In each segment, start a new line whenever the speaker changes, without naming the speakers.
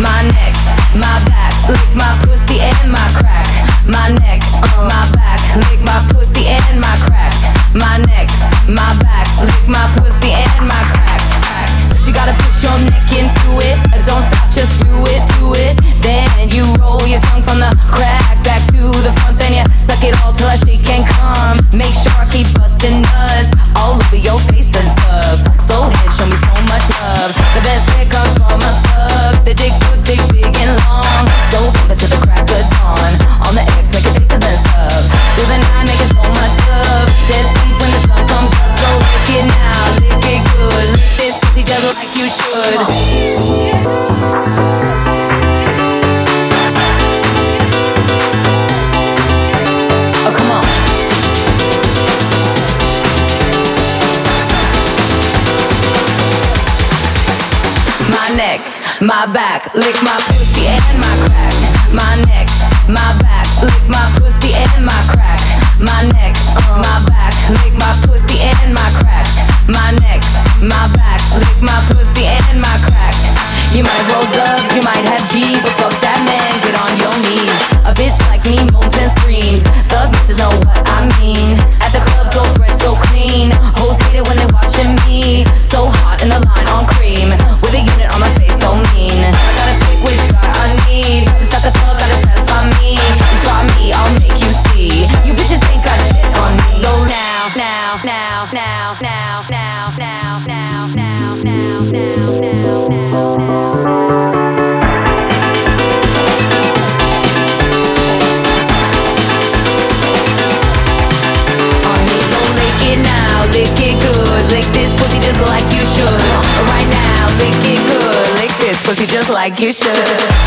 my neck, my back, lick my pussy and my crack. My neck, my back, lick my pussy and my crack. My neck, my back, lick my pussy and my crack. You gotta put your neck into it. Don't stop, just do it, do it. Then you roll your tongue from the crack back to the front. Then you suck it all till I shake and come. Make sure I keep busting nuts all over your face and stuff. So head, show me so much love. The best hit comes Good, big and long. So to crack dawn. On the making faces and. Through the night, making so much love. When the sun comes up. So lick it now, lick it good. Lick this pussy just like you should. My back, lick my pussy and my crack. My neck, my back, lick my pussy and my crack. My neck, my back, lick my pussy and my crack. My neck, my back, lick my pussy and my crack. You might roll dubs, you might have G's, but fuck that man, get on your knees. A bitch like me moans and screams. Thug bitches like you should.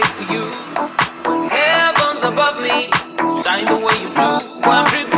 next to
you. Heavens above me, shine the way you do. I'm.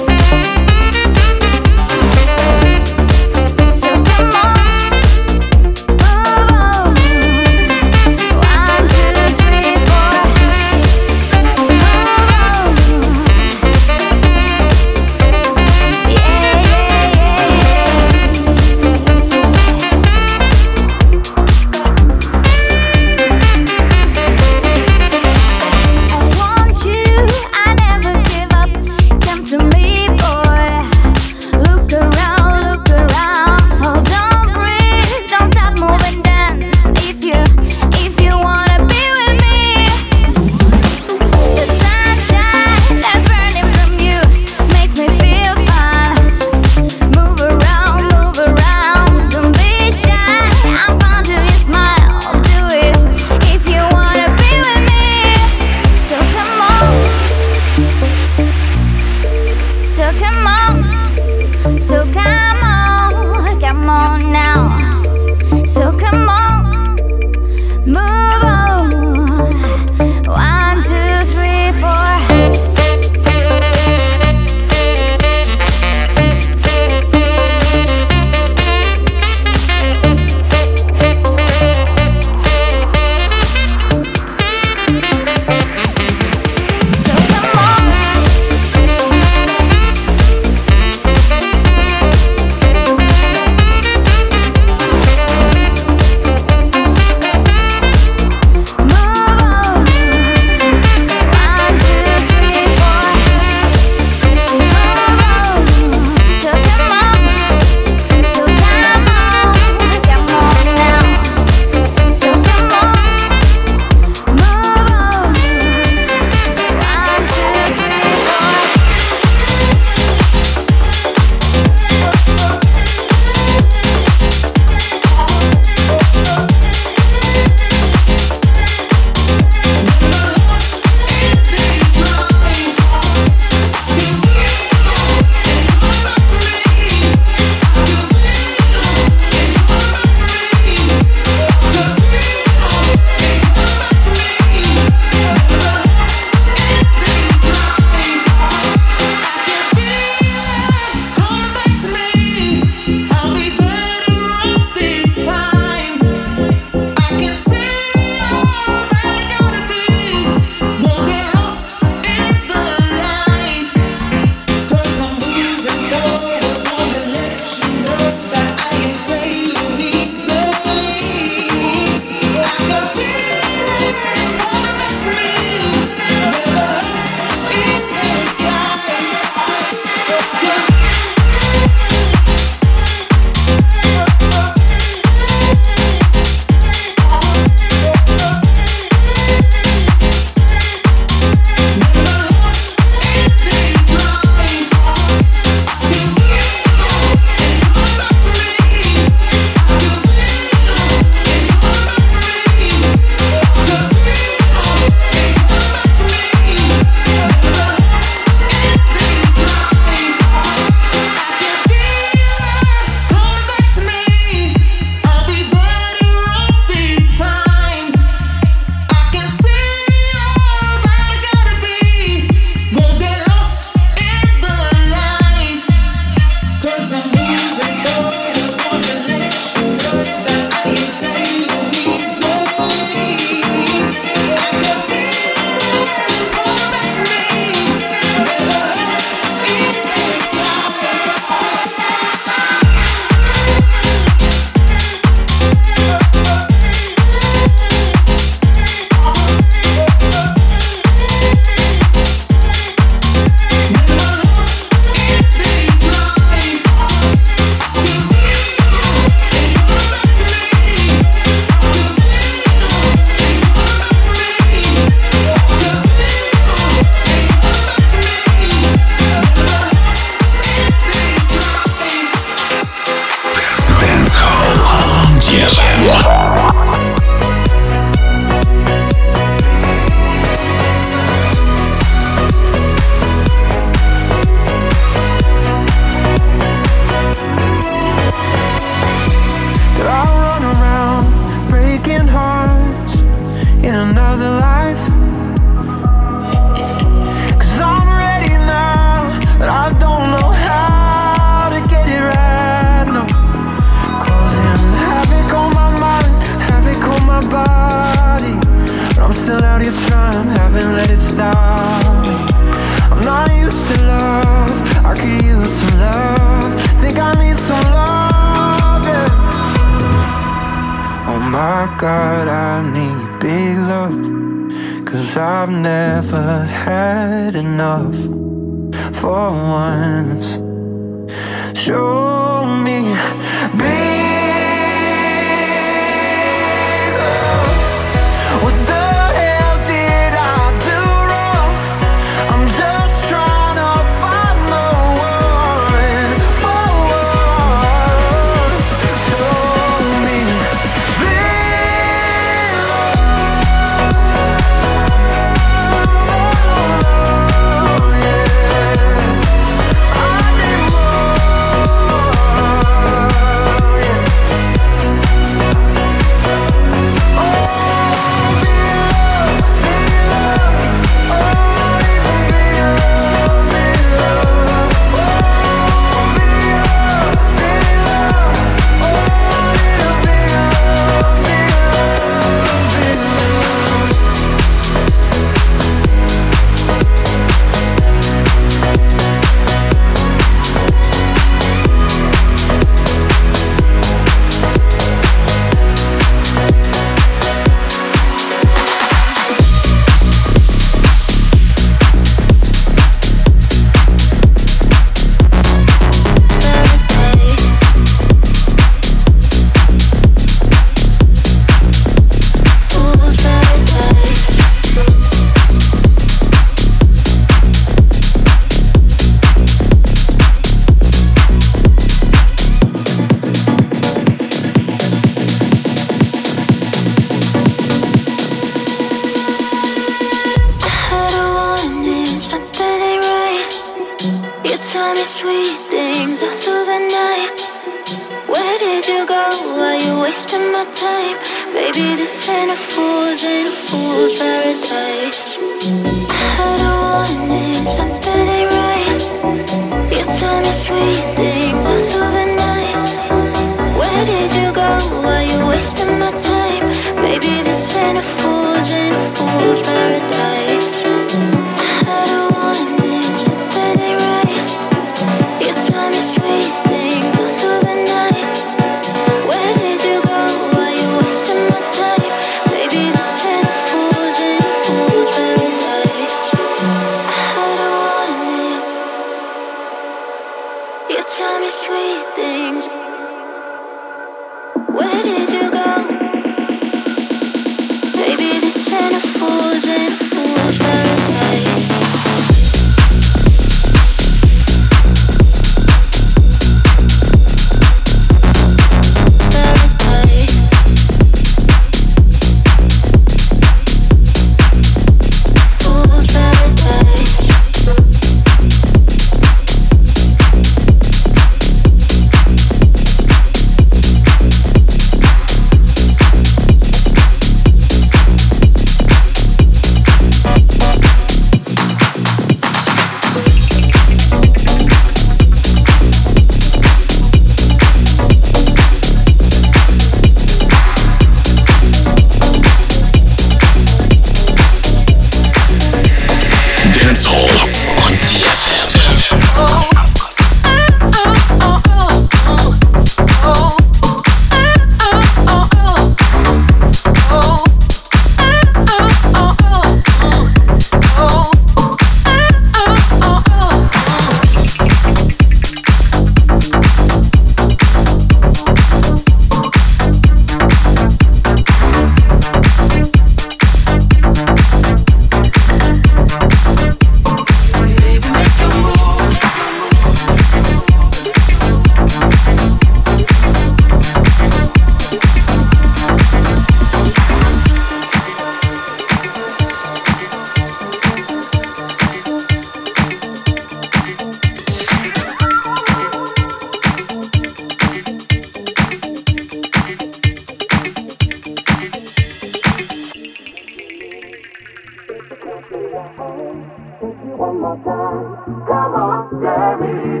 Come on, Debbie.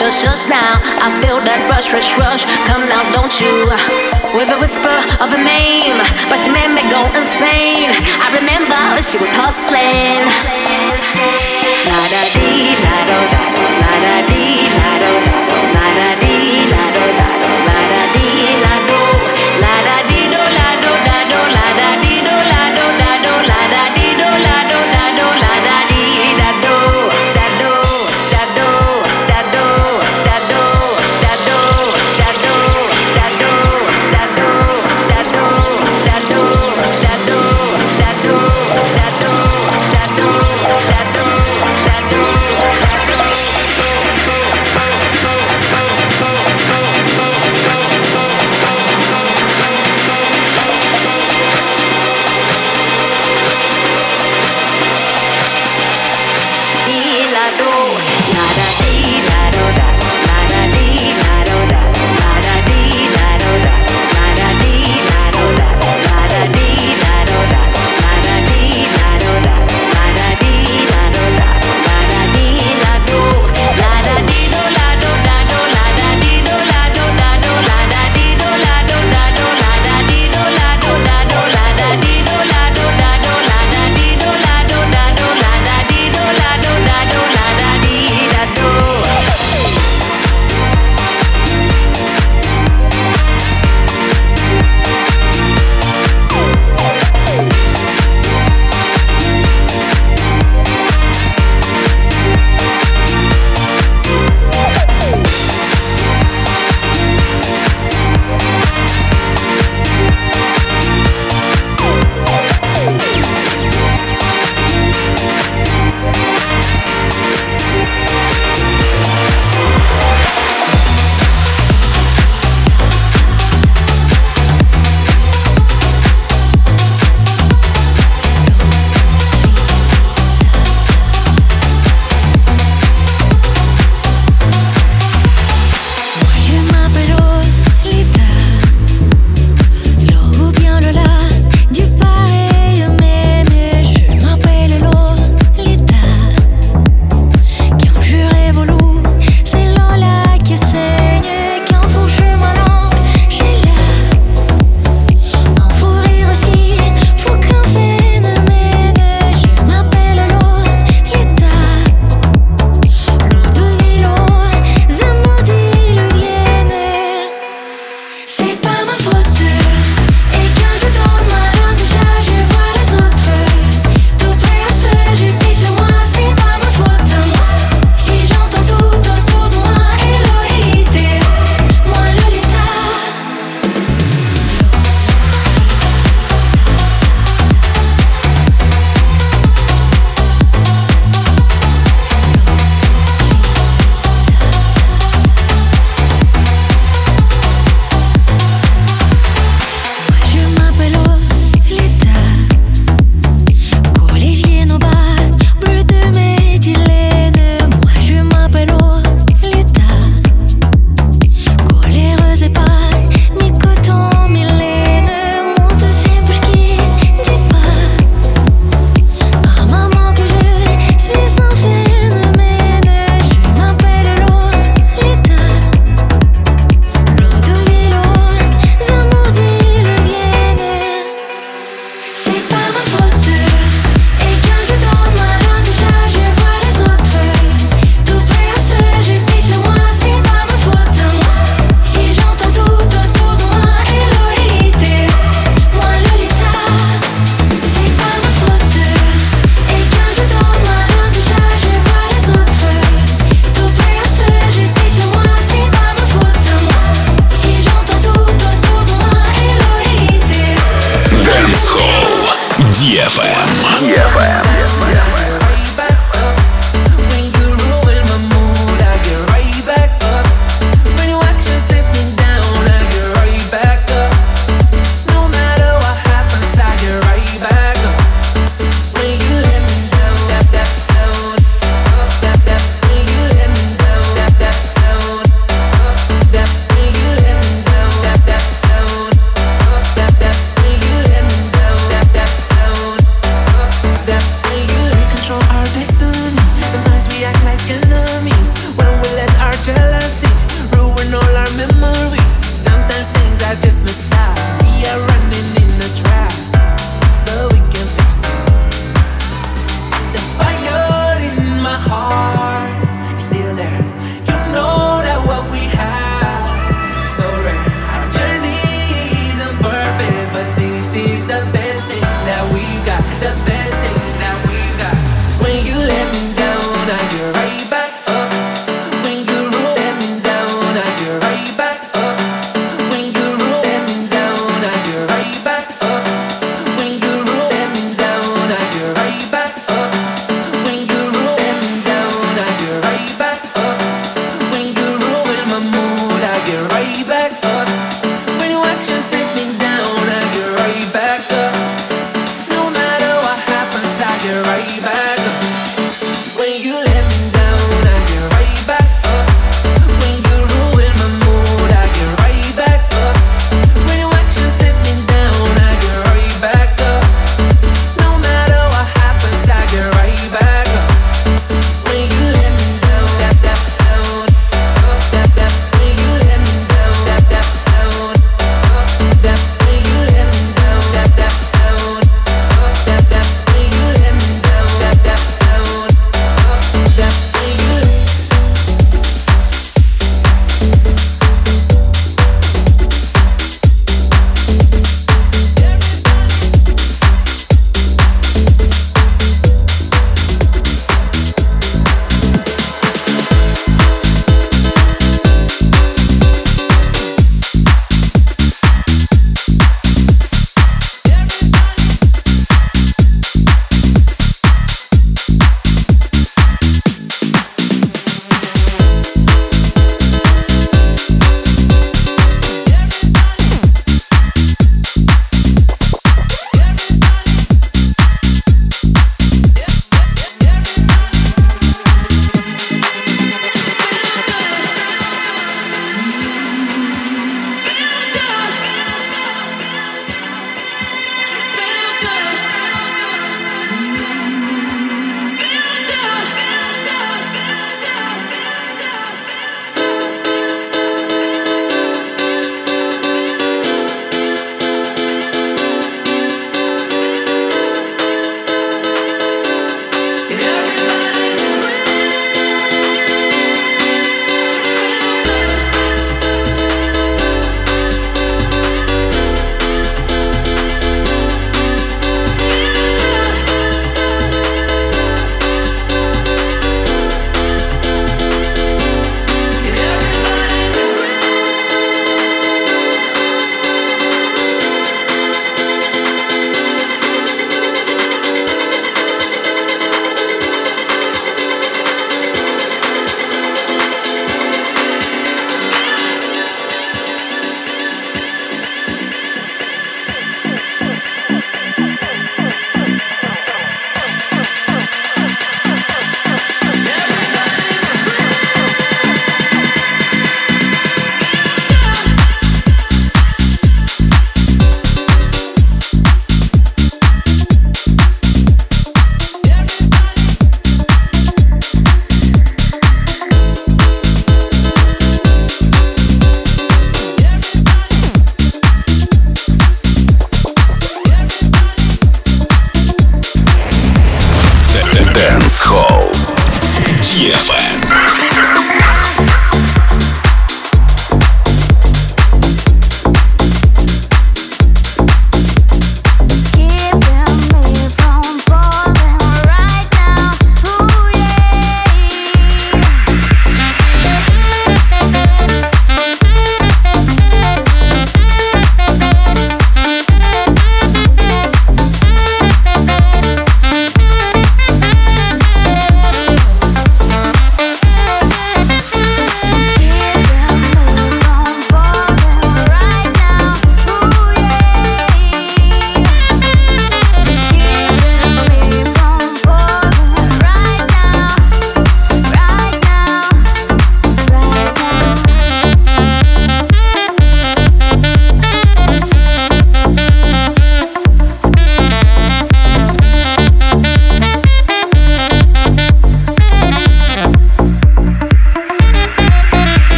Just, just now. I feel that rush, rush, rush. Come now, don't you? With a whisper of a name, but she made me go insane. I remember she was hustling. La da dee, la do da do, la da dee, la do da do.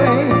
Addicted.